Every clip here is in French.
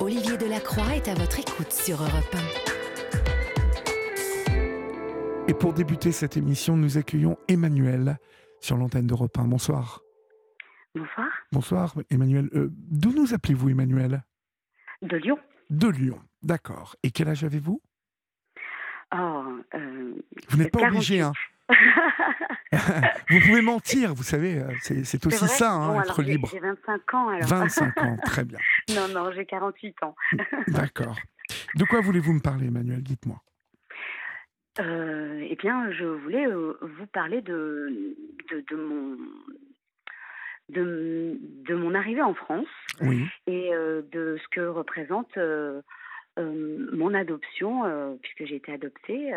Olivier Delacroix est à votre écoute sur Europe Et pour débuter cette émission, nous accueillons Emmanuel sur l'antenne d'Europe 1. Bonsoir. Bonsoir. Bonsoir, Emmanuel. Euh, D'où nous appelez-vous, Emmanuel? De Lyon. De Lyon, d'accord. Et quel âge avez-vous? Oh, euh, Vous n'êtes pas 48. obligé, hein Vous pouvez mentir, vous savez, euh, c'est aussi ça, hein, Bon, être alors, libre. J'ai 25 ans alors. 25 ans, très bien. non, non, j'ai 48 ans. D'accord. De quoi voulez-vous me parler, Emmanuel? Dites-moi. Euh, eh bien, je voulais euh, vous parler de, de, de mon. De, de mon arrivée en France Oui, et euh, de ce que représente mon adoption, puisque j'ai été adoptée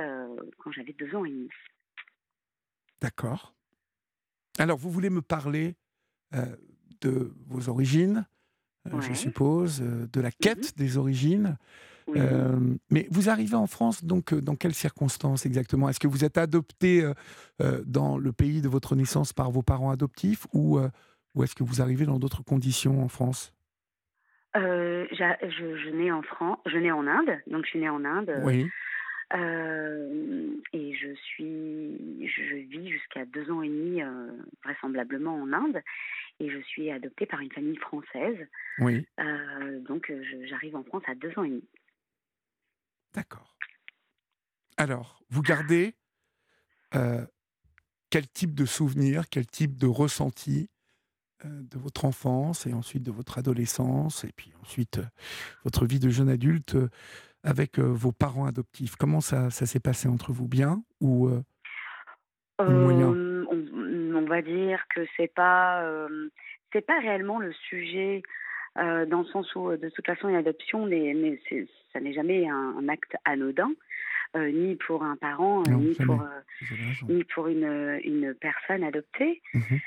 quand j'avais deux ans et demi. D'accord. Alors, vous voulez me parler euh, de vos origines, euh, je Ouais. Suppose, euh, de la quête des origines. Oui. Mais vous arrivez en France, donc dans quelles circonstances exactement? Est-ce que vous êtes adopté dans le pays de votre naissance par vos parents adoptifs ou, ou est-ce que vous arrivez dans d'autres conditions en France? Je nais en France, je nais en Inde, donc je suis née en Inde. Oui, Euh, et je suis, je vis jusqu'à deux ans et demi euh, vraisemblablement en Inde, et je suis adoptée par une famille française. oui, Euh, donc j'arrive en France à deux ans et demi. d'accord. Alors, vous gardez quel type de souvenir, quel type de ressenti de votre enfance et ensuite de votre adolescence et puis ensuite votre vie de jeune adulte avec euh, vos parents adoptifs? Comment ça, ça s'est passé entre vous? Bien ou euh, Moyen? Euh, on, on va dire que c'est pas, c'est pas réellement le sujet. euh, dans le sens où, de toute façon, une adoption, c'est- ça n'est jamais un, un acte anodin, euh, ni pour un parent, Non, ni pour, euh, ni pour une, une personne adoptée. Mhm.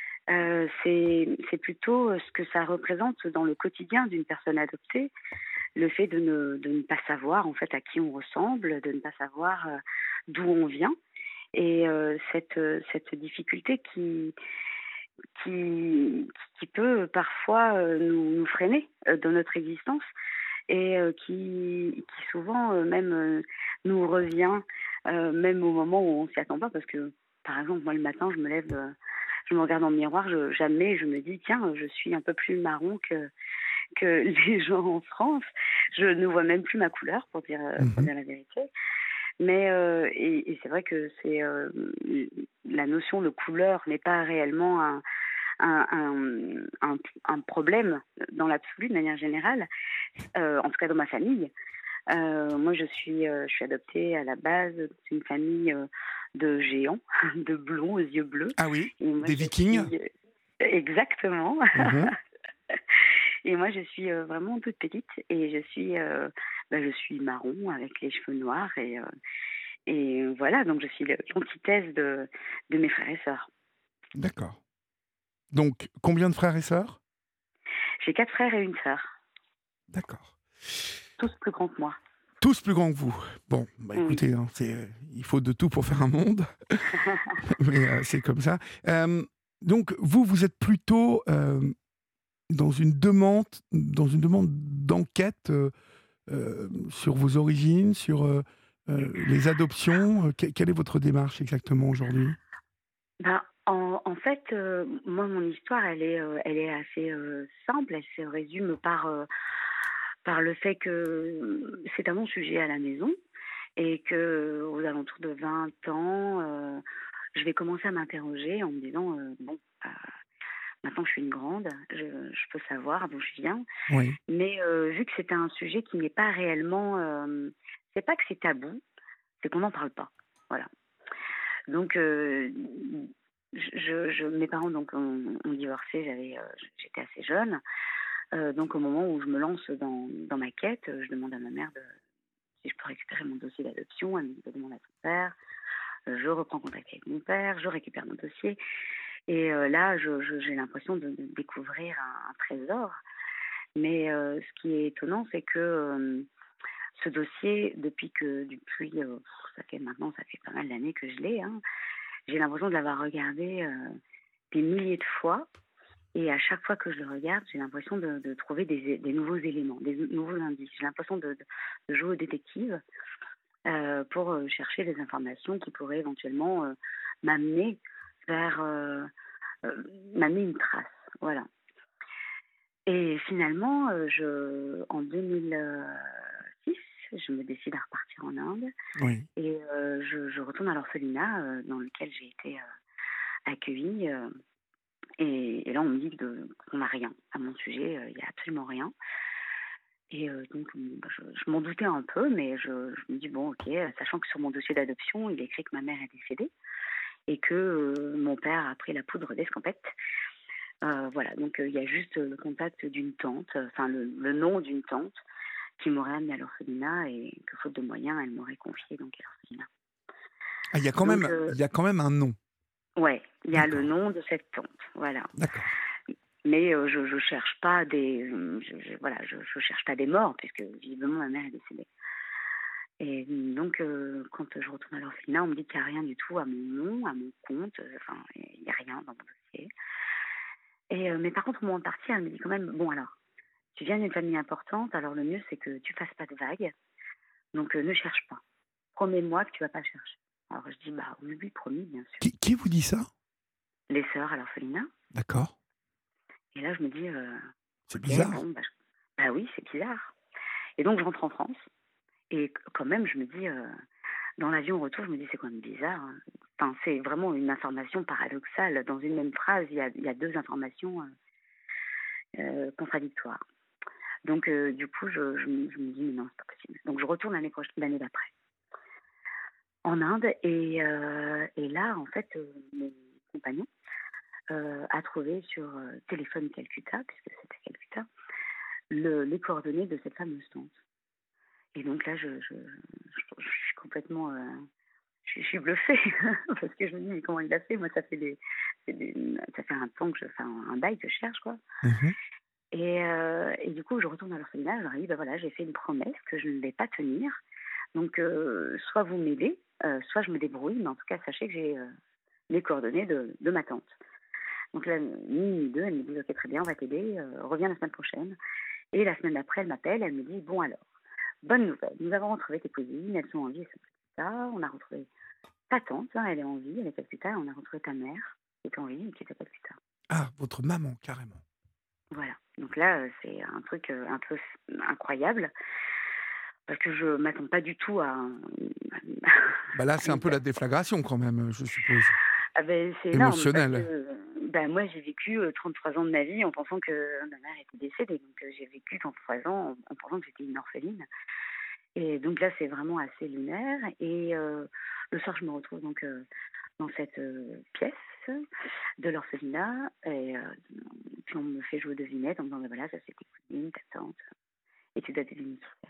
C'est plutôt ce que ça représente dans le quotidien d'une personne adoptée, le fait de ne, ne pas savoir en fait à qui on ressemble, de ne pas savoir euh, d'où on vient, et euh, cette, euh, cette difficulté qui, peut parfois nous, freiner dans notre existence et qui, souvent même nous revient même au moment où on s'y attend pas. Parce que par exemple moi le matin je me lève je me regarde dans le miroir jamais je me dis tiens je suis un peu plus marron que que les gens en France je ne vois même plus ma couleur pour dire euh, pour Mhm. dire la vérité mais euh, et, et c'est vrai que c'est euh, la notion de couleur n'est pas réellement un un, un, un, un problème dans l'absolu de manière générale, euh, en tout cas dans ma famille. Moi, je suis, je suis adoptée à la base d'une famille de géants, de blonds aux yeux bleus. Ah oui moi, Des Vikings suis- Exactement. Mhm. Et moi, je suis euh, vraiment toute petite et je suis, euh, bah, je suis marron avec les cheveux noirs et, euh, et voilà, donc je suis l'antithèse de, de mes frères et sœurs. D'accord. Donc, combien de frères et sœurs? J'ai quatre frères et une sœur, D'accord. tous plus grands que moi. Tous plus grands que vous. Bon, bah, Oui. écoutez, hein, c'est, euh, il faut de tout pour faire un monde. Mais euh, c'est comme ça. Euh, donc, vous, vous êtes plutôt dans une demande, dans une demande d'enquête euh, euh, sur vos origines, sur euh, les adoptions. Que- quelle est votre démarche exactement aujourd'hui? Ben, en, fait, moi, mon histoire, elle est, elle est assez simple. Elle se résume par, par le fait que c'est un bon sujet à la maison et que aux alentours de 20 ans, je vais commencer à m'interroger en me disant bon, maintenant je suis une grande, je, je peux savoir d'où je viens. Oui. Mais euh, vu que c'est un sujet qui n'est pas réellement, euh, c'est pas que c'est tabou, c'est qu'on n'en parle pas. Voilà. Donc, euh, je, je- mes parents donc ont, ont divorcé. J'avais, euh, j'étais assez jeune. Donc, au moment où je me lance dans, dans ma quête, je demande à ma mère de, si je peux récupérer mon dossier d'adoption. Elle me dit de demander à son père. Je reprends contact avec mon père. Je récupère mon dossier. Et euh, là, j'ai l'impression de, découvrir un, trésor. Mais euh, ce qui est étonnant, c'est que euh, ce dossier, depuis que depuis ça fait maintenant ça fait pas mal d'années que je l'ai, hein, j'ai l'impression de l'avoir regardé des milliers de fois Et à chaque fois que je le regarde, j'ai l'impression de, trouver des, nouveaux éléments, des nouveaux indices. J'ai l'impression de, jouer au détective pour chercher des informations qui pourraient éventuellement m'amener vers m'amener une trace. Voilà. Et finalement, je, en 2006, je me décide à repartir en Inde. Et je, retourne à l'orphelinat dans lequel j'ai été accueillie. Et, là, on me dit qu'on n'a rien à mon sujet, il n'y a absolument rien. Et donc, bah, je, m'en doutais un peu, mais je, me dis, bon, ok, sachant que sur mon dossier d'adoption, il est écrit que ma mère est décédée et que mon père a pris la poudre d'escampette. voilà, donc il y a juste le contact d'une tante, enfin le, nom d'une tante qui m'aurait amené à l'orphelinat et que faute de moyens, elle m'aurait confié donc à l'orphelinat. Ah, il y a quand même, il y a quand même un nom. Ouais, il y a le nom de cette tante, voilà. D'accord mais euh, je ne cherche pas des je, voilà je, je, cherche pas des morts puisque visiblement ma mère est décédée et donc euh, quand je retourne à l'orphelinat on me dit qu'il n'y a rien du tout à mon nom à mon compte enfin il n'y a rien dans mon dossier et euh, mais par contre au moment de partir elle me dit quand même bon alors tu viens d'une famille importante alors le mieux c'est que tu fasses pas de vagues donc ne cherche pas promets-moi que tu vas pas chercher alors je dis bah oui oui promis bien sûr qui, qui vous dit ça? Les sœurs à l'orphelinat d'accord et là, je me dis. Euh, c'est bizarre. Bah, bah, oui, c'est bizarre. Et donc, je rentre en France. Et quand même, je me dis. Euh, dans l'avion retour, je me dis, c'est quand même bizarre. Hein. Enfin, c'est vraiment une information paradoxale. Dans une même phrase, il y a, deux informations euh, contradictoires. Donc, du coup, je, me dis, mais non, c'est pas possible. Donc, je retourne l'année l'année d'après en Inde. Et, là, en fait, mon compagnon euh, a trouvé sur euh, téléphone Calcutta, puisque c'était Calcutta, le, les coordonnées de cette fameuse tante. Et donc là, je, je, je, suis complètement. Euh, je, suis bluffée, parce que je me dis, mais comment il a fait? Moi, ça fait, des, ça fait un temps que je fais un, bail que je cherche, quoi. Mhm. Et, et, du coup, je retourne à l'orphelinat, je leur dis, ben voilà, j'ai fait une promesse que je ne vais pas tenir. Donc, soit vous m'aidez, soit je me débrouille, mais en tout cas, sachez que j'ai les coordonnées de, de ma tante. Donc là, ni deux, elle me dit ok très bien, on va t'aider, euh, reviens la semaine prochaine. Et la semaine d'après, elle m'appelle, elle me dit bon alors, bonne nouvelle, nous avons retrouvé tes cousines, elles sont en vie, ça, on a retrouvé ta tante, hein, elle est en vie, elle est plus tard, on a retrouvé ta mère qui est en vie et qui était plus tard. Ah, votre maman carrément. Voilà. Donc là, euh, c'est un truc euh, un peu incroyable parce que je m'attends pas du tout à. bah là, c'est un peu la déflagration quand même, je suppose. Ah ben, c'est émotionnel. Ben, moi, j'ai vécu 33 ans de ma vie en pensant que ma mère était décédée. Donc, j'ai vécu 33 ans en, pensant que j'étais une orpheline. Et donc là, c'est vraiment assez lunaire. Et le soir, je me retrouve donc dans cette pièce de l'orphelinat. Et puis, on me fait jouer aux devinettes en me disant, ben voilà, ça c'est tes cousines, ta tante. Et tu dois deviner qui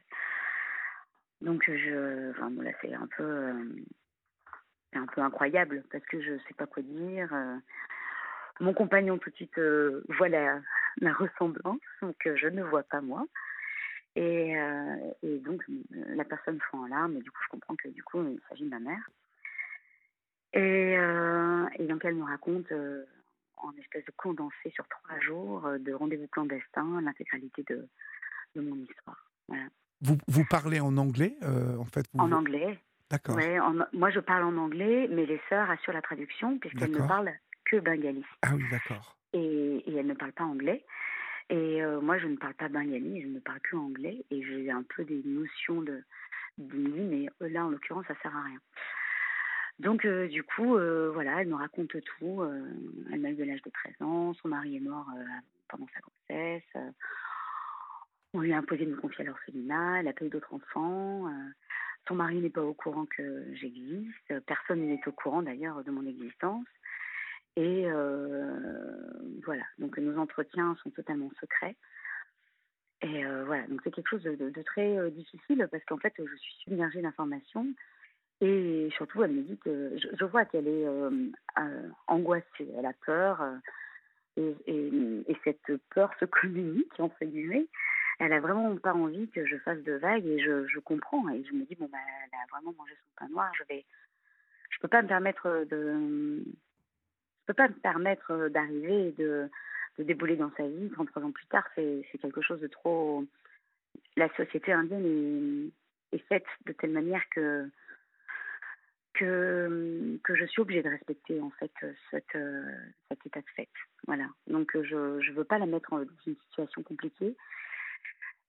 Donc, je, enfin, là, c'est un peu c'est un peu incroyable parce que je sais pas quoi dire. Euh. Mon compagnon tout de suite euh, voit la, ressemblance, donc euh, je ne vois pas moi. Et, et, donc la personne fond en larmes, et du coup je comprends que du coup il s'agit de ma mère. Et, et donc elle me raconte en espèce de condensé sur trois jours de rendez-vous clandestin l'intégralité de, de, mon histoire. Vous, vous parlez en anglais en fait En anglais, D'accord. Ouais, moi, je parle en anglais, mais les sœurs assurent la traduction puisqu'elles ne parlent que bengali. Ah oui, d'accord. Et, et, elles ne parlent pas anglais. Et euh, moi, je ne parle pas bengali, je ne parle que anglais. Et j'ai un peu des notions de d'hindi, mais euh, là, en l'occurrence, ça sert à rien. Donc, euh, du coup, voilà, elle me raconte tout. elle a eu de l'âge de 13 ans, son mari est mort pendant sa grossesse. on lui a imposé de me confier à l'orphelinat, elle a pas eu d'autres enfants. Son mari n'est pas au courant que j'existe. Personne n'est au courant d'ailleurs de mon existence. Et euh, voilà, donc nos entretiens sont totalement secrets. Et euh, voilà, donc c'est quelque chose de, très euh, difficile parce qu'en fait, je suis submergée d'informations. Et surtout, elle me dit que je, vois qu'elle est angoissée, elle a peur. Et, et, cette peur se communique, entre guillemets elle a vraiment pas envie que je fasse de vagues et je, comprends et je me dis bon bah elle a vraiment mangé son pain noir je vais je peux pas me permettre de peux pas me permettre d'arriver et de débouler dans sa vie 33 ans plus tard, c'est quelque chose de trop. La société indienne est, faite de telle manière que, que, je suis obligée de respecter en fait cette, cet état de fait. Voilà. Donc je ne veux pas la mettre dans une situation compliquée.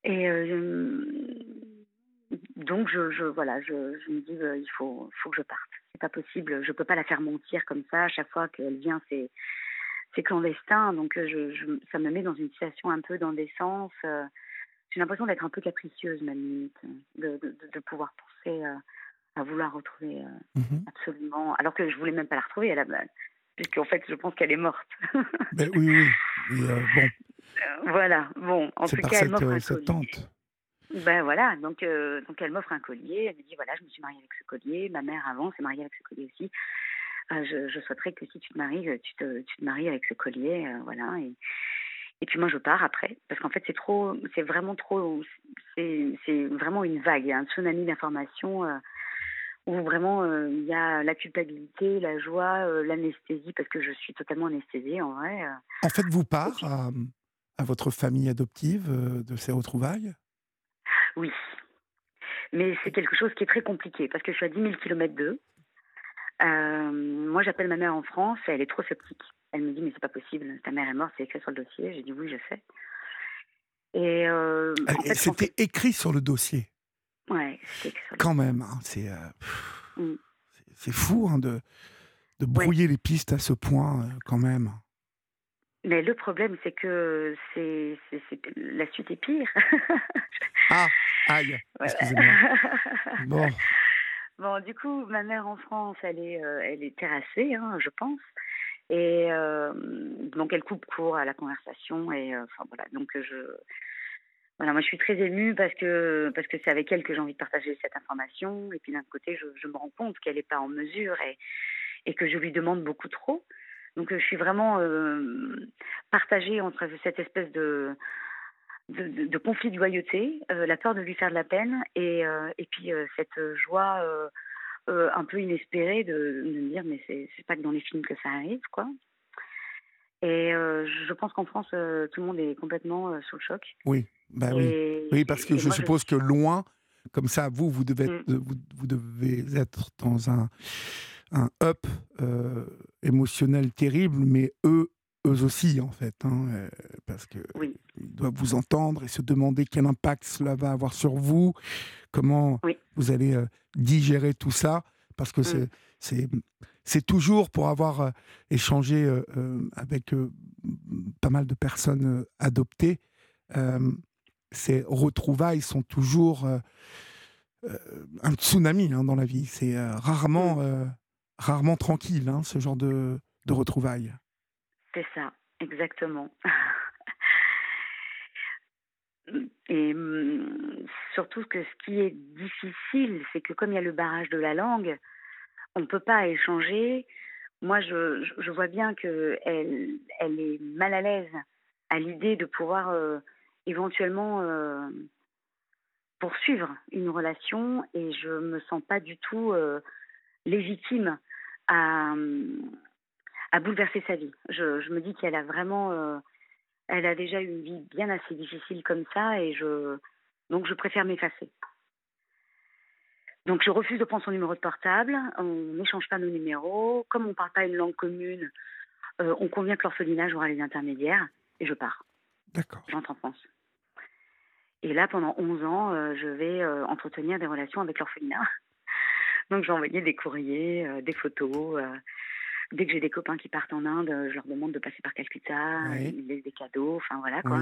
Et euh, donc je, voilà, je, me dis euh, il faut, faut que je parte. C'est pas possible. Je peux pas la faire mentir comme ça. À chaque fois qu'elle vient, c'est c'est clandestin. Donc je, je, ça me met dans une situation un peu d'indécence. Euh, j'ai l'impression d'être un peu capricieuse, ma limite, de, de, de pouvoir penser à vouloir retrouver mmh absolument. Alors que je voulais même pas la retrouver à la base, puisqu'en fait, je pense qu'elle est morte. ben, oui, oui. Et, bon, voilà, bon, en tout cas, elle m'offre un cette tante. Ben voilà, donc, euh, donc elle m'offre un collier. Elle me dit voilà, je me suis mariée avec ce collier. Ma mère avant s'est mariée avec ce collier aussi. Euh, je, je, souhaiterais que si tu te maries, tu te, tu te maries avec ce collier, euh, voilà. Et, et puis moi je pars après, parce qu'en fait c'est trop, c'est vraiment trop, c'est vraiment une vague, un tsunami d'informations où vraiment il y a la culpabilité, la joie, l'anesthésie, parce que je suis totalement anesthésiée en vrai. En fait, vous part à votre famille adoptive euh, de ces retrouvailles? Oui. Mais c'est quelque chose qui est très compliqué parce que je suis à 10 000 km d'eux. Euh, moi, j'appelle ma mère en France et elle est trop sceptique. Elle me dit Mais c'est pas possible, ta mère est morte, c'est écrit sur le dossier. J'ai dit Oui, je sais. Et euh, c'était écrit sur le dossier. Ouais, Quand même, hein, c'est mm. c'est fou hein, de, de brouiller les pistes à ce point, quand même. Mais le problème, c'est que c'est, la suite est pire. ah, aïe, excusez-moi. Bon. Bon, du coup, ma mère en France, elle est, euh, elle est terrassée, hein, je pense. Et euh, donc, elle coupe court à la conversation. Et euh, enfin, voilà. Donc, je. Voilà, moi, je suis très émue parce que parce que c'est avec elle que j'ai envie de partager cette information. Et puis, d'un côté, je, je, me rends compte qu'elle n'est pas en mesure et, et que je lui demande beaucoup trop. Donc, je suis vraiment partagée entre cette espèce de, de, conflit de loyauté, la peur de lui faire de la peine, et, et puis cette joie un peu inespérée de, me dire mais c'est pas que dans les films que ça arrive, quoi. Et je pense qu'en France, tout le monde est complètement sous le choc. Oui, bah oui. oui, parce que je suppose que loin, comme ça, vous, vous devez, mmh. vous, vous devez être dans un un up euh, émotionnel terrible, mais eux, eux aussi, en fait, hein, euh, parce que doivent vous entendre et se demander quel impact cela va avoir sur vous, comment vous allez euh, digérer tout ça, parce que mm. c'est c'est toujours pour avoir échangé avec pas mal de personnes adoptées, ces retrouvailles sont toujours un tsunami hein, dans la vie. C'est rarement mm rarement tranquille, hein, ce genre de, retrouvailles. C'est ça, exactement. Et mm, surtout que ce qui est difficile, c'est que comme il y a le barrage de la langue, on ne peut pas échanger. Moi, je, vois bien qu'elle elle est mal à l'aise à l'idée de pouvoir euh, éventuellement euh, poursuivre une relation et je me sens pas du tout euh, légitime à, à bouleverser sa vie. Je, je me dis qu'elle a vraiment, euh, elle a déjà eu une vie bien assez difficile comme ça, et je, donc je préfère m'effacer. Donc je refuse de prendre son numéro de portable, on n'échange pas nos numéros, comme on ne parle pas une langue commune, euh, on convient que l'orphelinage aura les intermédiaires, et je pars. D'accord. J'entre en France. Et là, pendant 11 ans, euh, je vais entretenir des relations avec l'orphelinat. Donc j'ai envoyé des courriers, euh, des photos. Euh, dès que j'ai des copains qui partent en Inde, je leur demande de passer par Calcutta, ils me laissent des cadeaux, enfin voilà quoi.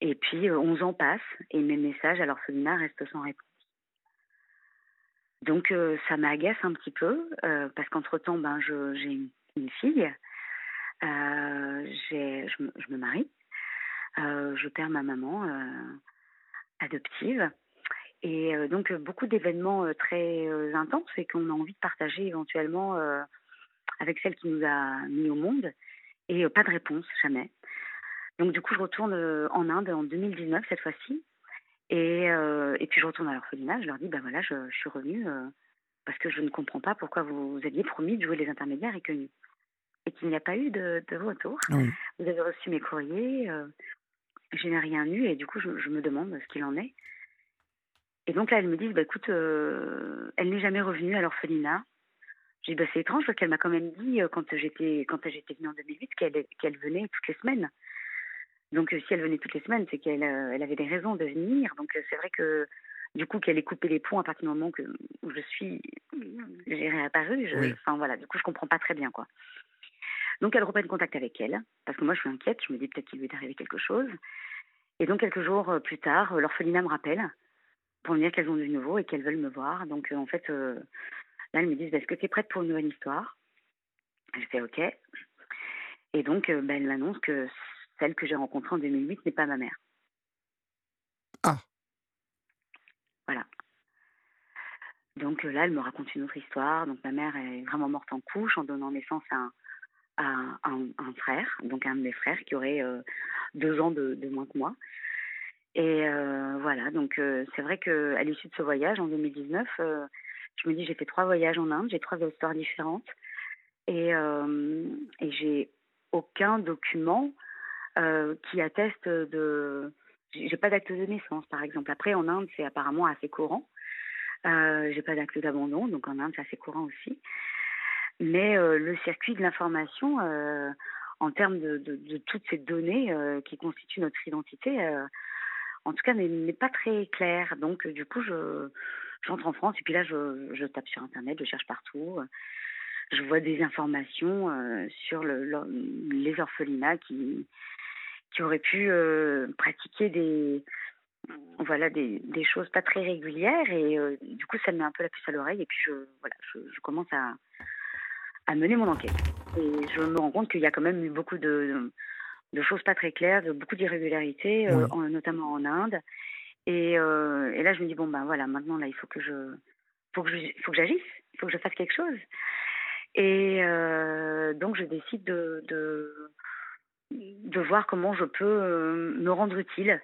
Et puis 11 euh, ans passent et mes messages à l'orphelinat restent sans réponse. Donc ça m'agace un petit peu parce qu'entre-temps, ben, j'ai une, fille, je, je, me marie, je perds ma maman adoptive. Et euh, donc, beaucoup d'événements euh, très euh, intenses et qu'on a envie de partager éventuellement avec celle qui nous a mis au monde. Et pas de réponse, jamais. Donc, du coup, je retourne en Inde en 2019, cette fois-ci. Et, et, puis, je retourne à l'orphelinat. Je leur dis, ben voilà, je, je suis revenue parce que je ne comprends pas pourquoi vous, aviez promis de jouer les intermédiaires et que, et et qu'il n'y a pas eu de, de retour. Oui. Vous avez reçu mes courriers, euh, je n'ai rien eu et du coup, je, je me demande ce qu'il en est. Et donc là, elles me disent, bah, écoute, euh, elle n'est jamais revenue à l'orphelinat. J'ai dit, bah, c'est étrange parce qu'elle m'a quand même dit, euh, quand j'étais quand j'étais venue en 2008, qu'elle qu'elle venait toutes les semaines. Donc, euh, si elle venait toutes les semaines, c'est qu'elle elle avait des raisons de venir. Donc, c'est vrai que, du coup, qu'elle ait coupé les ponts à partir du moment que, où je suis, j'ai réapparu. Je, Oui. Enfin, voilà, du coup, je comprends pas très bien, quoi. Donc, elle reprenne contact avec elle, parce que moi, je suis inquiète. Je me dis peut-être qu'il lui est arrivé quelque chose. Et donc, quelques jours plus tard, l'orphelinat me rappelle pour me dire qu'elles ont du nouveau et qu'elles veulent me voir. Donc, euh, en fait, euh, là, elles me disent, bah, est-ce que tu es prête pour une nouvelle histoire? Je fais OK. Et donc, euh, bah, elles m'annoncent que celle que j'ai rencontrée en 2008 n'est pas ma mère. Ah. Voilà. Donc là, elle me raconte une autre histoire. Donc, ma mère est vraiment morte en couche en donnant naissance à un, à un, un frère, donc un de mes frères qui aurait euh, deux ans de, de moins que moi. Et euh, voilà, donc euh, c'est vrai qu'à l'issue de ce voyage en 2019, euh, je me dis j'ai fait trois voyages en Inde, j'ai trois histoires différentes et, j'ai aucun document qui atteste de. J'ai pas d'acte de naissance par exemple. Après en Inde c'est apparemment assez courant. J'ai pas d'acte d'abandon, donc en Inde c'est assez courant aussi. Mais le circuit de l'information, en termes de, toutes ces données qui constituent notre identité, en tout cas, n'est pas très clair. Donc, euh, du coup, je j'entre en France et puis là, je, tape sur Internet, je cherche partout. euh, Je vois des informations euh, sur le, le- les orphelinats qui, qui auraient pu pratiquer des, voilà, des, choses pas très régulières. Et du coup, ça me met un peu la puce à l'oreille. Et puis, je, voilà, je, commence à mener mon enquête. Et je me rends compte qu'il y a quand même eu beaucoup de, de choses pas très claires, de beaucoup d'irrégularités, euh, Oui. notamment en Inde. Et, euh, et là, je me dis bon ben voilà, maintenant là, il faut que je, faut que je, faut que j'agisse, il faut que je fasse quelque chose. Et euh, donc, je décide de, de, de voir comment je peux me rendre utile,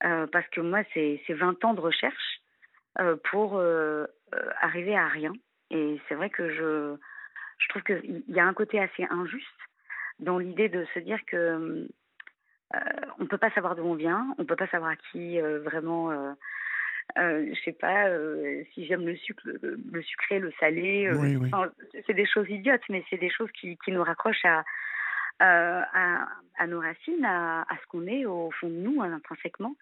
parce que moi, c'est c'est 20 ans de recherche pour arriver à rien. Et c'est vrai que je, je trouve qu'il y a un côté assez injuste dans l'idée de se dire que euh, on ne peut pas savoir d'où on vient, on ne peut pas savoir à qui euh, vraiment, euh, euh, je sais pas, si j'aime le sucre, le, le sucré, le salé. Oui, oui. enfin, c'est des choses idiotes, mais c'est des choses qui, qui nous raccrochent à, à, à nos racines, à, à ce qu'on est au fond de nous, hein, intrinsèquement.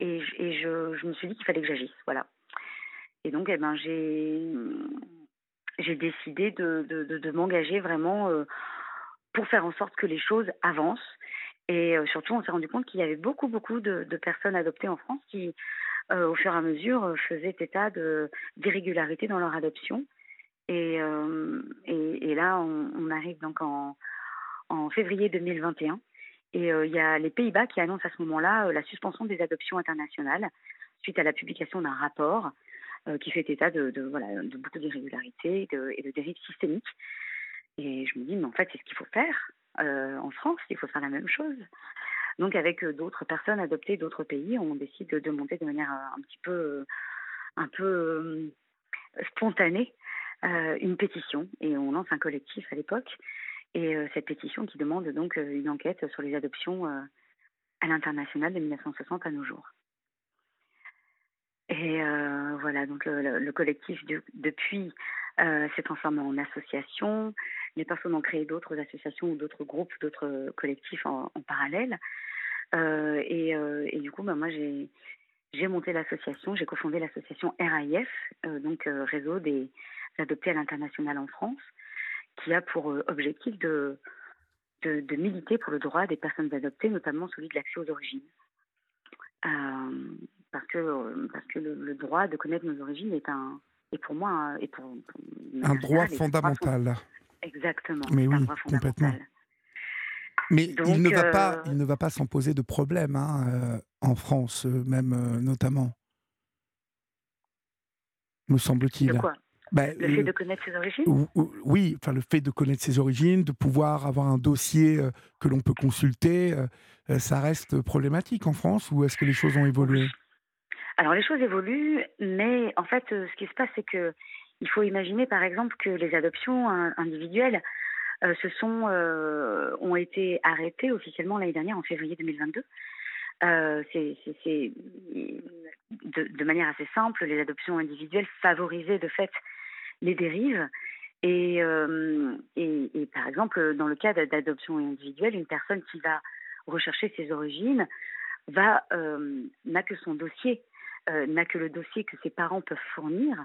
Et, je- et je, je me suis dit qu'il fallait que j'agisse, voilà. Et donc, eh ben, j'ai décidé de, de, de, de m'engager vraiment pour faire en sorte que les choses avancent. Et euh, surtout, on s'est rendu compte qu'il y avait beaucoup, beaucoup de, personnes adoptées en France qui, euh, au fur et à mesure, euh, faisaient état d'irrégularités dans leur adoption. Et, là, on, arrive donc en, février 2021. Et il y a les Pays-Bas qui annoncent à ce moment-là la suspension des adoptions internationales suite à la publication d'un rapport qui fait état de, beaucoup d'irrégularités et de dérives systémiques. Et je me dis, mais en fait, c'est ce qu'il faut faire euh, en France, il faut faire la même chose. Donc, avec euh, d'autres personnes adoptées d'autres pays, on décide de monter de manière euh, un petit peu, un peu spontanée une pétition. Et on lance un collectif à l'époque. Et cette pétition qui demande donc une enquête sur les adoptions à l'international de 1960 à nos jours. Et voilà, donc le, le- le collectif de- depuis s'est transformé en association. Les personnes ont créé d'autres associations ou d'autres groupes, d'autres euh, collectifs en, en parallèle. Euh, et, euh, et du coup, bah, moi, j'ai monté l'association, j'ai cofondé l'association RAIF, euh, donc Réseau des adoptés à l'international en France, qui a pour objectif de, de, de militer pour le droit des personnes adoptées, notamment celui de l'accès aux origines. Parce que, parce que le, le droit de connaître nos origines est, un, est pour moi un, est pour, Un droit fondamental. Exactement. Mais oui, complètement. Mais Donc, il, ne va pas, euh, il ne va pas s'en poser de problème hein, euh, en France, euh, même euh, notamment. Me semble-t-il. De quoi? Ben, Le fait euh, de connaître ses origines? ou- ou- Oui, enfin le fait de connaître ses origines, de pouvoir avoir un dossier euh, que l'on peut consulter, euh, euh, ça reste problématique en France ou est-ce que les choses ont évolué? Alors les choses évoluent, mais en fait, euh, ce qui se passe, c'est que il faut imaginer, par exemple, que les adoptions hein, individuelles se sont, ont été arrêtés officiellement l'année dernière en février 2022. c'est de, manière assez simple, les adoptions individuelles favorisaient de fait les dérives. Et, par exemple, dans le cas d'adoption individuelle, une personne qui va rechercher ses origines n'a que son dossier, n'a que le dossier que ses parents peuvent fournir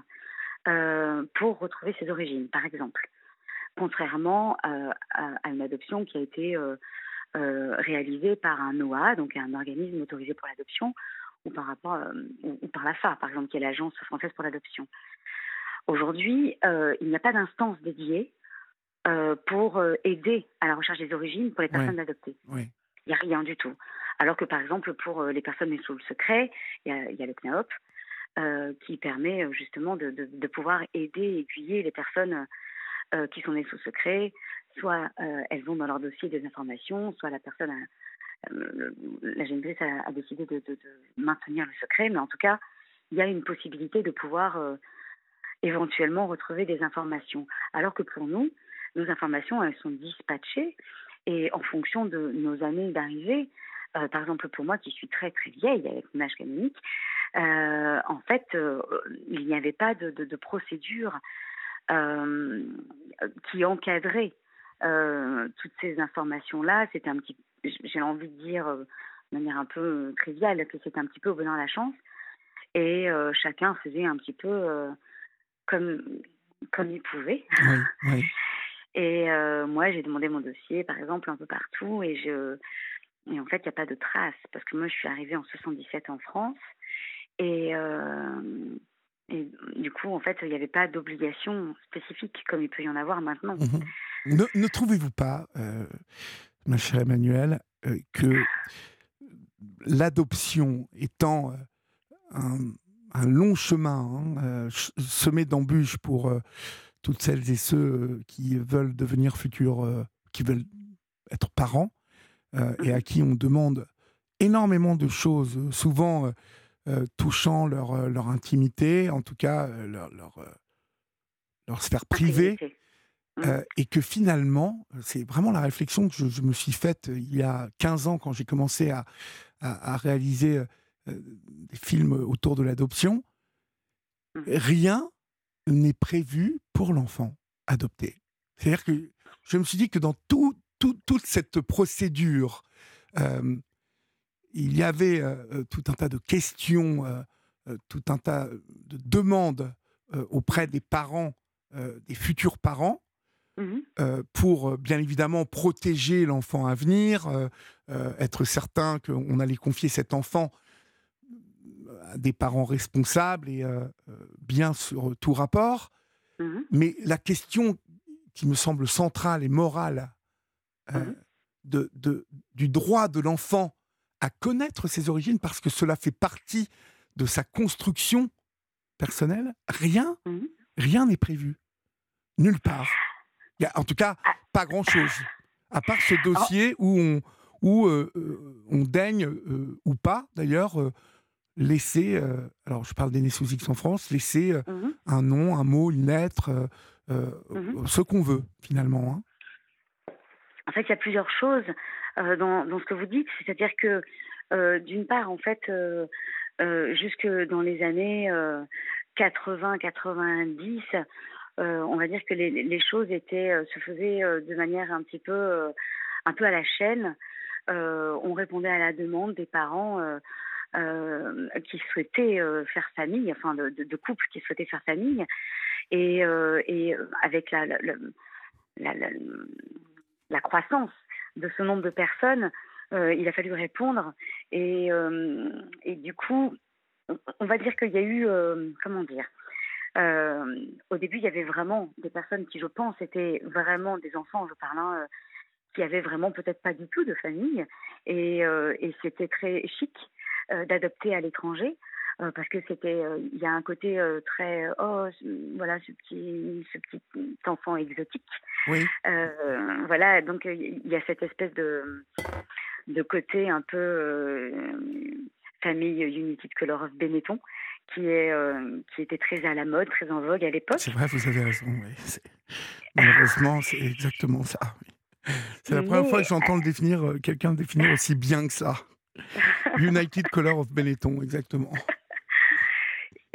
pour retrouver ses origines, par exemple. Contrairement à, à, une adoption qui a été réalisée par un OA, donc un organisme autorisé pour l'adoption, ou par rapport ou, par la FA, par exemple, qui est l'agence française pour l'adoption. Aujourd'hui, euh, il n'y a pas d'instance dédiée euh, pour euh, aider à la recherche des origines pour les personnes adoptées. Il n'y a rien du tout. Alors que par exemple pour les personnes sous le secret, il y a, le CNAOP qui permet justement de, pouvoir aider aiguiller les personnes qui sont nées sous secret. Soit elles ont dans leur dossier des informations, soit la personne, la génitrice a, a décidé de, maintenir le secret, mais en tout cas, il y a une possibilité de pouvoir éventuellement retrouver des informations. Alors que pour nous, nos informations, elles sont dispatchées et en fonction de nos années d'arrivée, euh, par exemple pour moi qui suis très très vieille avec mon âge canonique, euh, en fait, euh, il n'y avait pas de, de, procédure qui encadrait toutes ces informations-là. C'était un petit, j'ai envie de dire de manière un peu triviale que c'était un petit peu au bonheur de la chance et chacun faisait un petit peu comme, comme il pouvait. Et euh, moi, j'ai demandé mon dossier, par exemple, un peu partout, et, je, et en fait, il n'y a pas de traces, parce que moi, je suis arrivée en 77 en France, et, euh, et du coup, en fait, il n'y avait pas d'obligation spécifique, comme il peut y en avoir maintenant. Mhm. Ne, ne trouvez-vous pas, euh, ma chère Emmanuelle, que l'adoption étant un, un long chemin hein, euh, semé d'embûches pour euh, toutes celles et ceux euh, qui veulent devenir futurs, qui veulent être parents, et à qui on demande énormément de choses, souvent touchant leur, leur intimité, en tout cas leur, leur, sphère privée. Mmh. et que finalement, c'est vraiment la réflexion que je, me suis faite il y a 15 ans quand j'ai commencé à, à réaliser euh, des films autour de l'adoption, mmh. rien n'est prévu pour l'enfant adopté. C'est-à-dire que je me suis dit que dans tout, toute cette procédure, euh, il y avait euh, tout un tas de questions, tout un tas de demandes auprès des parents, des futurs parents, mmh pour bien évidemment protéger l'enfant à venir, être certain qu'on allait confier cet enfant des parents responsables et euh, euh, bien sur tout rapport. Mmh Mais la question qui me semble centrale et morale euh, mmh de, de, du droit de l'enfant à connaître ses origines, parce que cela fait partie de sa construction personnelle, rien, mmh rien n'est prévu. Nulle part. Il y a, en tout cas, ah. pas grand-chose. À part ce dossier où on, où, on daigne, ou pas d'ailleurs, laisser, euh, alors je parle des sous X en France, laisser euh, mmh un nom, un mot, une lettre, euh, mmh ce qu'on veut finalement. Hein. En fait, il y a plusieurs choses dans, dans, ce que vous dites, c'est-à-dire que d'une part, en fait, jusque dans les années 80-90, on va dire que les, choses étaient, se faisaient de manière un petit peu, un peu à la chaîne. on répondait à la demande des parents euh, qui souhaitaient euh, faire famille, enfin de, couples qui souhaitaient faire famille, et, euh, et avec la la, la, la, croissance de ce nombre de personnes, il a fallu répondre, et, et du coup, on va dire qu'il y a eu, comment dire, au début, il y avait vraiment des personnes qui, je pense, étaient vraiment des enfants, je parle, hein, qui avaient vraiment peut-être pas du tout de famille, et, et c'était très chic euh, d'adopter à l'étranger. Euh, parce que c'était euh, il y a un côté très oh voilà ce petit ce petit enfant exotique oui. voilà donc il y a cette espèce de de côté un peu famille Unity de Color of Benetton qui, est, qui était très à la mode, très en vogue à l'époque. C'est vrai, vous avez raison. Oui. Malheureusement, c'est exactement ça. C'est la première fois que j'entends le définir, quelqu'un le définir aussi bien que ça. United Color of Benetton, exactement.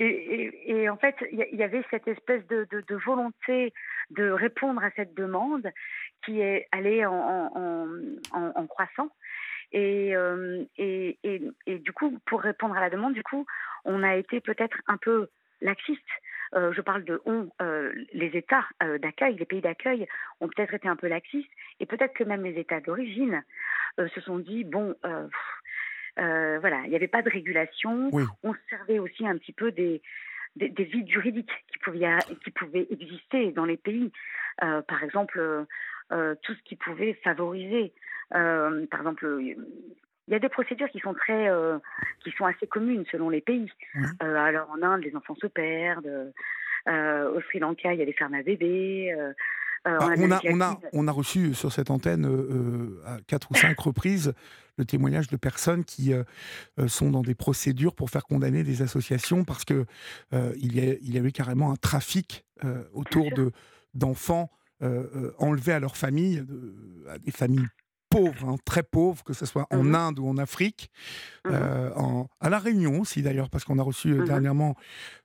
Et, en fait, il y, avait cette espèce de, volonté de répondre à cette demande qui est allée en, croissant. Euh, et, du coup, pour répondre à la demande, du coup, on a été peut-être un peu laxiste. Euh, je parle de on, euh, les États d'accueil, les pays d'accueil ont peut-être été un peu laxistes, et peut-être que même les États d'origine se sont dit bon, euh, voilà, il n'y avait pas de régulation. On servait aussi un petit peu des, des, vides juridiques qui pouvaient, qui pouvaient exister dans les pays. Euh, par exemple, euh, tout ce qui pouvait favoriser. par exemple, il y a des procédures qui sont très, qui sont assez communes selon les pays. alors en Inde, les enfants se perdent. au Sri Lanka, il y a des fermes à bébés. Bah, on, a, on, a, on a reçu sur cette antenne à quatre ou cinq reprises le témoignage de personnes qui euh, euh, sont dans des procédures pour faire condamner des associations parce que euh, il, y a, il y avait carrément un trafic autour de d'enfants enlevés à leur famille, à des familles pauvres, hein, très pauvres, que ce soit en mmh Inde ou en Afrique, mmh en, à La Réunion aussi d'ailleurs, parce qu'on a reçu mmh dernièrement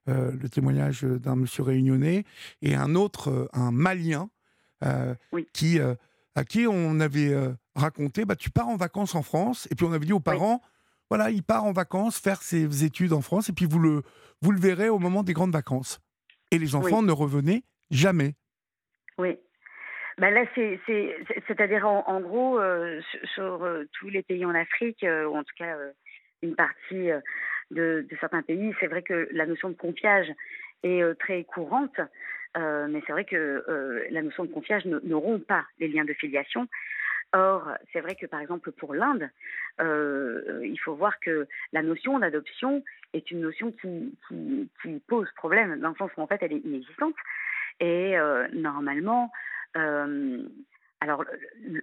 le témoignage d'un monsieur réunionnais et un autre, un Malien, qui, à qui on avait raconter, bah, tu pars en vacances en France, et puis on avait dit aux parents, voilà, il part en vacances faire ses études en France, et puis vous le, vous le verrez au moment des grandes vacances. Et les enfants ne revenaient jamais. Oui. Bah là, c'est-à-dire en, gros, euh, sur, euh, tous les pays en Afrique, euh, ou en tout cas une partie de, de, certains pays, c'est vrai que la notion de confiage est très courante, mais c'est vrai que la notion de confiage ne, rompt pas les liens de filiation. Or, c'est vrai que par exemple pour l'Inde, euh, il faut voir que la notion d'adoption est une notion qui, qui, pose problème, dans le sens où en fait elle est inexistante. Et euh, normalement, euh, alors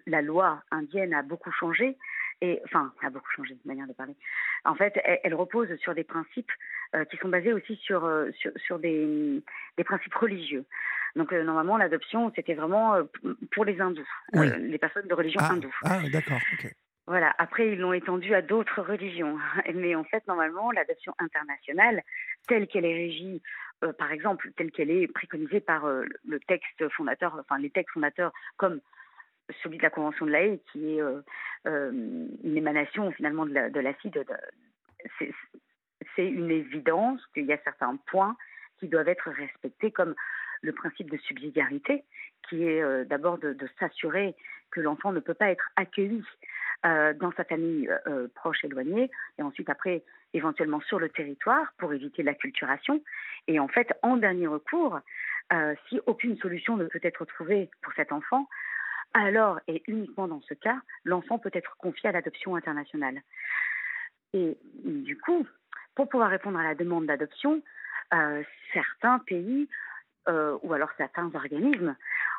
la loi indienne a beaucoup changé, et enfin a beaucoup changé de manière de parler. En fait, elle, repose sur des principes qui sont basés aussi sur, sur, sur des, des principes religieux. Donc euh, normalement, l'adoption, c'était vraiment euh, pour les hindous, euh, les personnes de religion ah, hindoue. Ah, d'accord. Voilà. Après, ils l'ont étendu à d'autres religions. Mais en fait, normalement, l'adoption internationale, telle qu'elle est régie, par exemple, telle qu'elle est préconisée par le texte fondateur, enfin les textes fondateurs, comme celui de la Convention de la Haye, qui est une émanation finalement de l'acide, la, c'est une évidence qu'il y a certains points qui doivent être respectés, comme le principe de subsidiarité, qui est euh, d'abord de, s'assurer que l'enfant ne peut pas être accueilli euh, dans sa famille euh, proche éloignée, et ensuite après éventuellement sur le territoire pour éviter l'acculturation. Et en fait, en dernier recours, si aucune solution ne peut être trouvée pour cet enfant, alors, et uniquement dans ce cas, l'enfant peut être confié à l'adoption internationale. Et du coup, pour pouvoir répondre à la demande d'adoption, certains pays euh, ou alors certains organismes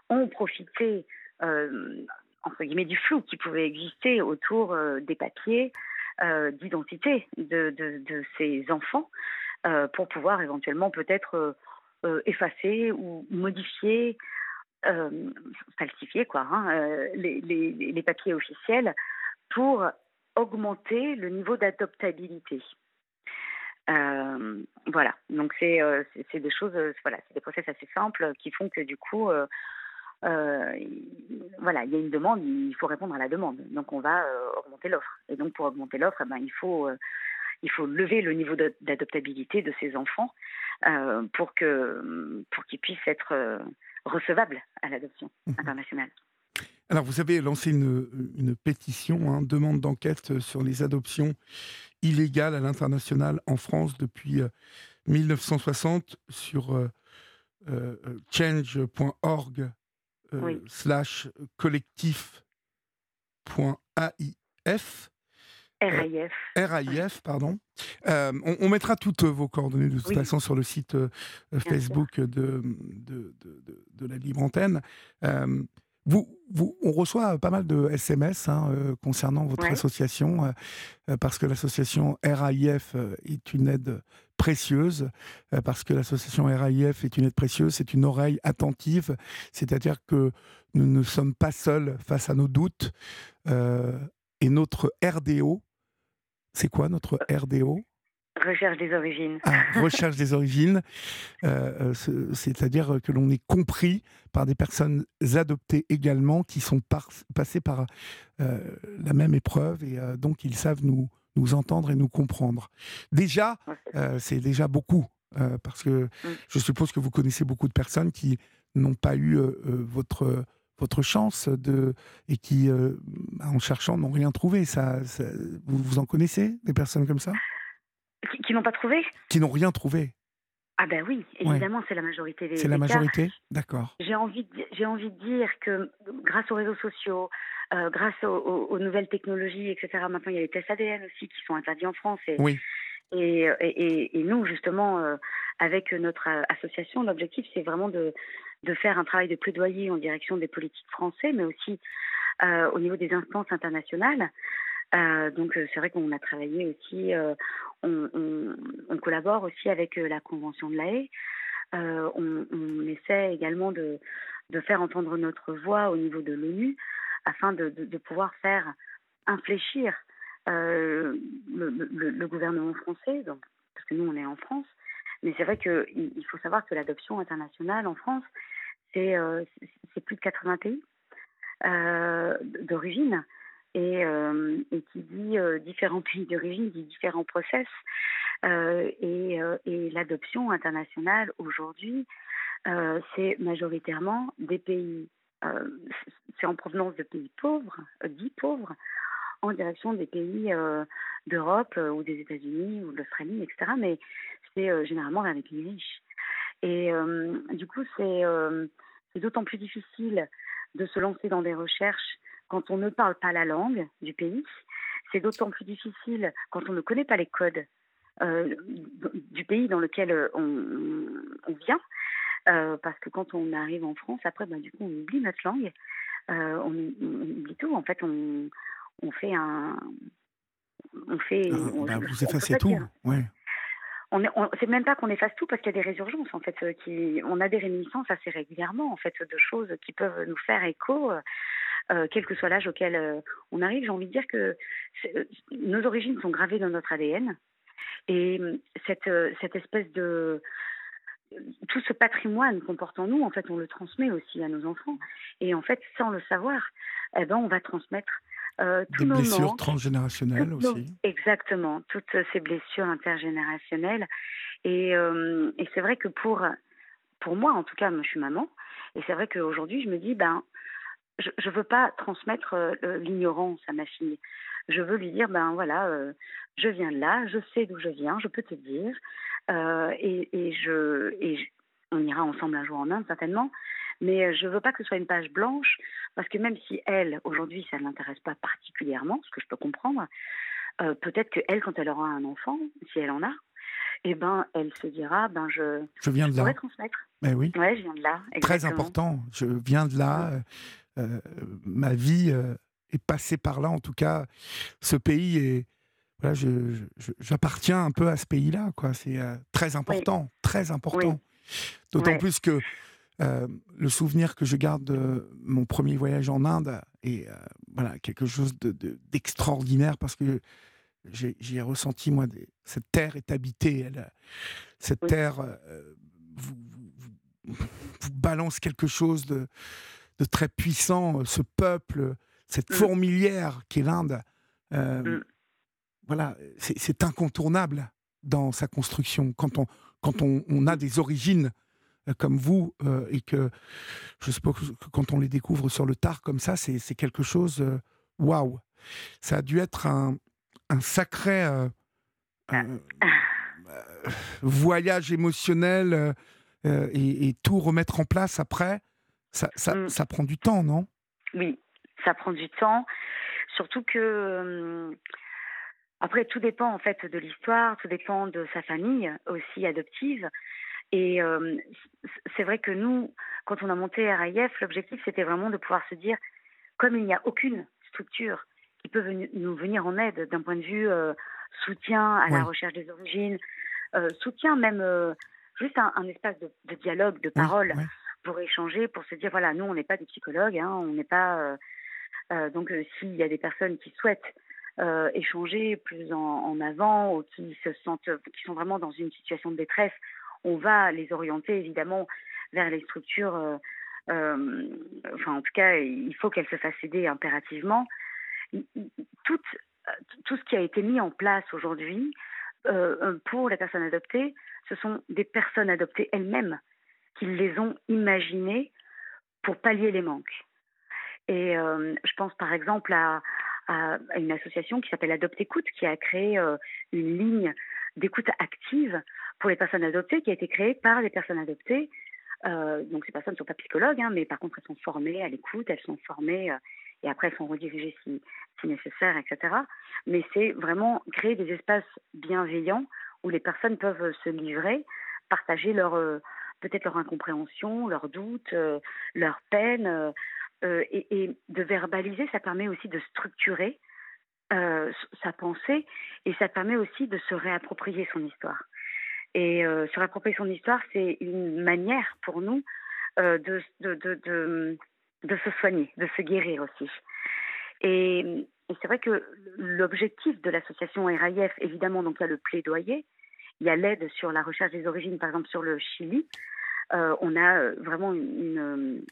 ont profité euh, entre guillemets du flou qui pouvait exister autour euh, des papiers d'identité de, de, ces enfants pour pouvoir éventuellement peut-être effacer ou modifier falsifier quoi, hein, les, les, les, papiers officiels pour augmenter le niveau d'adoptabilité. Euh, voilà, donc c'est euh, des choses, euh, voilà, c'est des process assez simples qui font que du coup, voilà, il y a une demande, il faut répondre à la demande. Donc on va augmenter l'offre. Et donc pour augmenter l'offre, eh ben, il faut il faut lever le niveau d'adoptabilité de ces enfants pour que pour qu'ils puissent être recevables à l'adoption mmh internationale. Alors, vous avez lancé une, une pétition, hein, demande d'enquête sur les adoptions illégale à l'international en France depuis 1960 euh, sur euh, euh, change.org slash collectif.aif. RAIF. RAIF, pardon. on, mettra toutes vos coordonnées de toute façon sur le site Facebook de de, de, de, la Libre Antenne. Vous, vous, on reçoit pas mal de SMS hein, euh, concernant votre Ouais. association, euh, euh, parce que l'association RAIF euh, est une aide précieuse, euh, parce que l'association RAIF est une aide précieuse, c'est une oreille attentive, c'est-à-dire que nous ne sommes pas seuls face à nos doutes, euh, et notre RDO, c'est quoi notre RDO Recherche des origines. ah, recherche des origines, euh, euh, ce- c'est-à-dire que l'on est compris par des personnes adoptées également qui sont par- passées par euh, la même épreuve et euh, donc ils savent nous, nous entendre et nous comprendre. Déjà, c'est- déjà beaucoup parce que Mm. je suppose que vous connaissez beaucoup de personnes qui n'ont pas eu votre votre chance de et qui euh, en cherchant n'ont rien trouvé. Ça, ça- vous, vous en connaissez des personnes comme ça? Qui, qui n'ont pas trouvé? Qui n'ont rien trouvé. Ah ben oui, évidemment, c'est la majorité des C'est la majorité D'accord. J'ai envie, j'ai envie de dire que grâce aux réseaux sociaux, euh, grâce aux, aux- aux nouvelles technologies, etc., maintenant il y a les tests ADN aussi qui sont interdits en France. Et, Oui. et, et, et- et nous, justement, euh, avec notre association, l'objectif, c'est vraiment de, de faire un travail de plaidoyer en direction des politiques français, mais aussi euh, au niveau des instances internationales. Euh, donc euh, c'est vrai qu'on a travaillé aussi, on, collabore aussi avec la Convention de la Haye. On, essaie également de, faire entendre notre voix au niveau de l'ONU afin de, pouvoir faire infléchir le, gouvernement français, parce que nous on est en France. Mais c'est vrai qu'il il faut savoir que l'adoption internationale en France, c'est euh, c'est- plus de 80 pays euh, d'origine. Et, euh, et qui dit différents pays d'origine, dit différents process. Et l'adoption internationale aujourd'hui, c'est majoritairement des pays, c'est en provenance de pays pauvres, dits pauvres, en direction des pays d'Europe ou des États-Unis ou de l'Australie, etc. Mais c'est généralement vers les riches. Et euh, du coup, c'est euh, c'est d'autant plus difficile de se lancer dans des recherches quand on ne parle pas la langue du pays. C'est d'autant plus difficile quand on ne connaît pas les codes euh, du pays dans lequel on, on vient. Parce que quand on arrive en France, après, ben, du coup, on oublie notre langue. On, on oublie tout. En fait, on, on fait un. On fait. On- bah, vous effacez tout. Ouais. On on- c'est même pas qu'on efface tout parce qu'il y a des résurgences en fait. euh, on a des réminiscences assez régulièrement en fait de choses qui peuvent nous faire écho, euh, euh, quel que soit l'âge auquel euh, on arrive. J'ai envie de dire que nos origines sont gravées dans notre ADN et cette, cette espèce de tout ce patrimoine qu'on porte en nous, en fait, on le transmet aussi à nos enfants. Et en fait, sans le savoir, eh ben, on va transmettre euh, Des nos blessures manques, transgénérationnelles nos- aussi. Exactement, toutes ces blessures intergénérationnelles. Et, euh, et c'est vrai que pour, pour moi, en tout cas, moi, je suis maman, et c'est vrai qu'aujourd'hui, je me dis, ben, je ne veux pas transmettre euh, l'ignorance à ma fille. Je veux lui dire, ben voilà, euh, je viens de là, je sais d'où je viens, je peux te dire, et, et je, et je- on ira ensemble un jour en Inde certainement, mais euh, je veux pas que ce soit une page blanche, parce que même si elle, aujourd'hui, ça ne l'intéresse pas particulièrement, ce que je peux comprendre, euh, peut-être que elle, quand elle aura un enfant, si elle en a, eh ben, elle se dira, ben je, Je viens de pourrais là. transmettre. Mais oui. Ouais, je viens de là. Très important. Je viens de là. euh, ma vie euh, est passée par là. En tout cas, ce pays est. Voilà, je, je- je- j'appartiens un peu à ce pays-là. Quoi. C'est euh, très important. Très important. D'autant Ouais. plus que euh, le souvenir que je garde de mon premier voyage en Inde est euh, voilà, quelque chose de, de- d'extraordinaire parce que j'ai, ressenti, moi, des- cette terre est habitée. Elle, cette Oui. terre euh, vous, vous- vous- vous balance quelque chose de, de très puissant. Ce peuple, cette Mm. fourmilière qu'est l'Inde, euh, Mm. voilà, c'est, incontournable dans sa construction. Quand on, quand on, on a des origines comme vous euh, et que je suppose que quand on les découvre sur le tard comme ça, c'est, quelque chose. euh, Waouh! Ça a dû être un, un sacré euh, euh, voyage émotionnel et, et tout remettre en place après. Ça, ça, Mm. ça prend du temps, non? Oui, ça prend du temps. Surtout que. après, tout dépend en fait de l'histoire, tout dépend de sa famille aussi adoptive. Et euh, c'est vrai que nous, quand on a monté RAIF, l'objectif c'était vraiment de pouvoir se dire, comme il n'y a aucune structure qui peut nous venir en aide d'un point de vue euh, soutien à la recherche des origines, euh, soutien même juste un, espace de, dialogue, de parole pour échanger, pour se dire voilà, nous on n'est pas des psychologues, hein, on n'est pas donc s'il y a des personnes qui souhaitent échanger plus en, en, avant ou qui se sentent, qui sont vraiment dans une situation de détresse, on va les orienter évidemment vers les structures. enfin, en tout cas, il faut qu'elles se fassent aider impérativement tout, tout ce qui a été mis en place aujourd'hui euh, pour les personnes adoptées, ce sont des personnes adoptées elles-mêmes qui les ont imaginées pour pallier les manques. Et euh, je pense par exemple à, à, une association qui s'appelle Adopte Écoute, qui a créé euh, une ligne d'écoute active pour les personnes adoptées, qui a été créée par les personnes adoptées. donc ces personnes ne sont pas psychologues, hein, mais par contre elles sont formées à l'écoute, elles sont formées et après elles sont redirigées si, nécessaire, etc. Mais c'est vraiment créer des espaces bienveillants où les personnes peuvent se livrer, partager leur euh, peut-être leur incompréhension, leurs doutes, euh, leurs peines, euh, et, et, de verbaliser, ça permet aussi de structurer sa pensée et ça permet aussi de se réapproprier son histoire. Et se réapproprier son histoire, c'est une manière pour nous de, de, se soigner, de se guérir aussi. Et, c'est vrai que l'objectif de l'association RAIF, évidemment, donc il y a le plaidoyer, il y a l'aide sur la recherche des origines, par exemple sur le Chili. Euh, on a euh, vraiment une,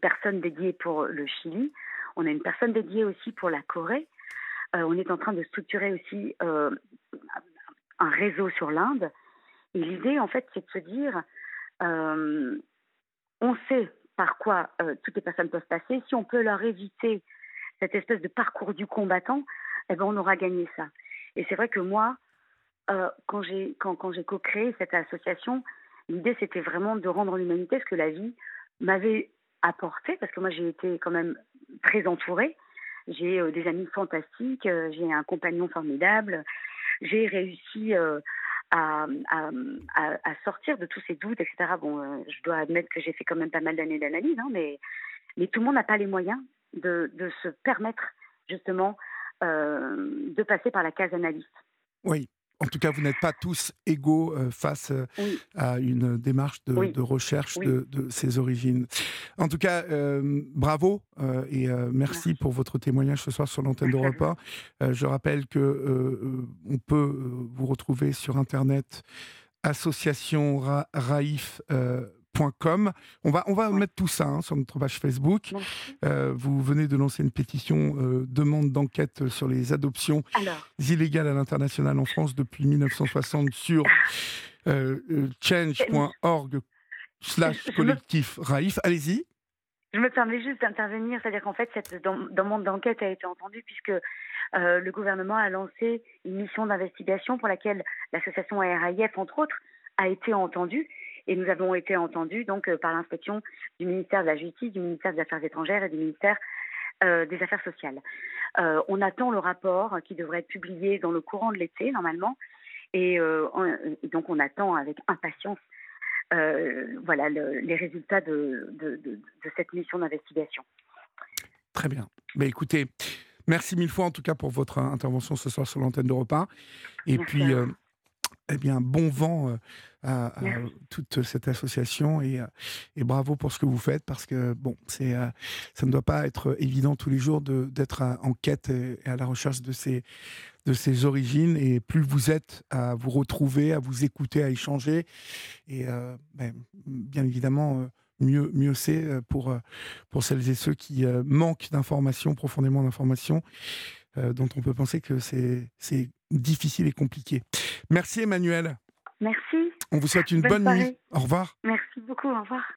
personne dédiée pour le Chili. On a une personne dédiée aussi pour la Corée. Euh, on est en train de structurer aussi un réseau sur l'Inde. L'idée, en fait, c'est de se dire, on sait par quoi euh, toutes les personnes peuvent passer, si on peut leur éviter cette espèce de parcours du combattant, eh ben on aura gagné ça. Et c'est vrai que moi, euh, quand j'ai co-créé cette association, l'idée c'était vraiment de rendre l'humanité ce que la vie m'avait apporté, parce que moi j'ai été quand même très entourée. J'ai euh, des amis fantastiques, j'ai un compagnon formidable, j'ai réussi à, sortir de tous ces doutes, etc. Bon, euh, je dois admettre que j'ai fait quand même pas mal d'années d'analyse, hein, mais, mais tout le monde n'a pas les moyens de, de se permettre justement euh, de passer par la case analyste. Oui, en tout cas, vous n'êtes pas tous égaux euh, face euh, à une démarche de, recherche de, ces origines. En tout cas, euh, bravo et merci pour votre témoignage ce soir sur l'antenne d'Europe 1. je rappelle que on peut vous retrouver sur Internet association Raif on va, on va mettre tout ça hein, sur notre page Facebook. Euh, vous venez de lancer une pétition, euh, demande d'enquête sur les adoptions illégales à l'international en France depuis 1960 sur euh, change.org slash collectif Raif. Allez-y. Je me permets juste d'intervenir, c'est-à-dire qu'en fait, cette demande d'enquête a été entendue puisque le gouvernement a lancé une mission d'investigation pour laquelle l'association ARIF, entre autres, a été entendue et nous avons été entendus donc euh, par l'inspection du ministère de la Justice, du ministère des Affaires étrangères et du ministère euh, des Affaires sociales. Euh, on attend le rapport qui devrait être publié dans le courant de l'été normalement, et, donc on attend avec impatience voilà les résultats de, cette mission d'investigation. Très bien. Mais écoutez, merci mille fois en tout cas pour votre intervention ce soir sur l'antenne de repas. Et puis, eh bien, bon vent à, toute cette association et, et, bravo pour ce que vous faites parce que bon, c'est euh, ça ne doit pas être évident tous les jours d'être en quête et, à la recherche de ces de ses origines et plus vous êtes à vous retrouver, à vous écouter, à échanger et euh, ben, bien évidemment euh, mieux mieux c'est pour pour celles et ceux qui manquent d'informations, profondément d'informations dont on peut penser que c'est c'est difficile et compliqué. Merci Emmanuel. Merci. On vous souhaite une bonne, bonne nuit. Au revoir. Merci beaucoup. Au revoir.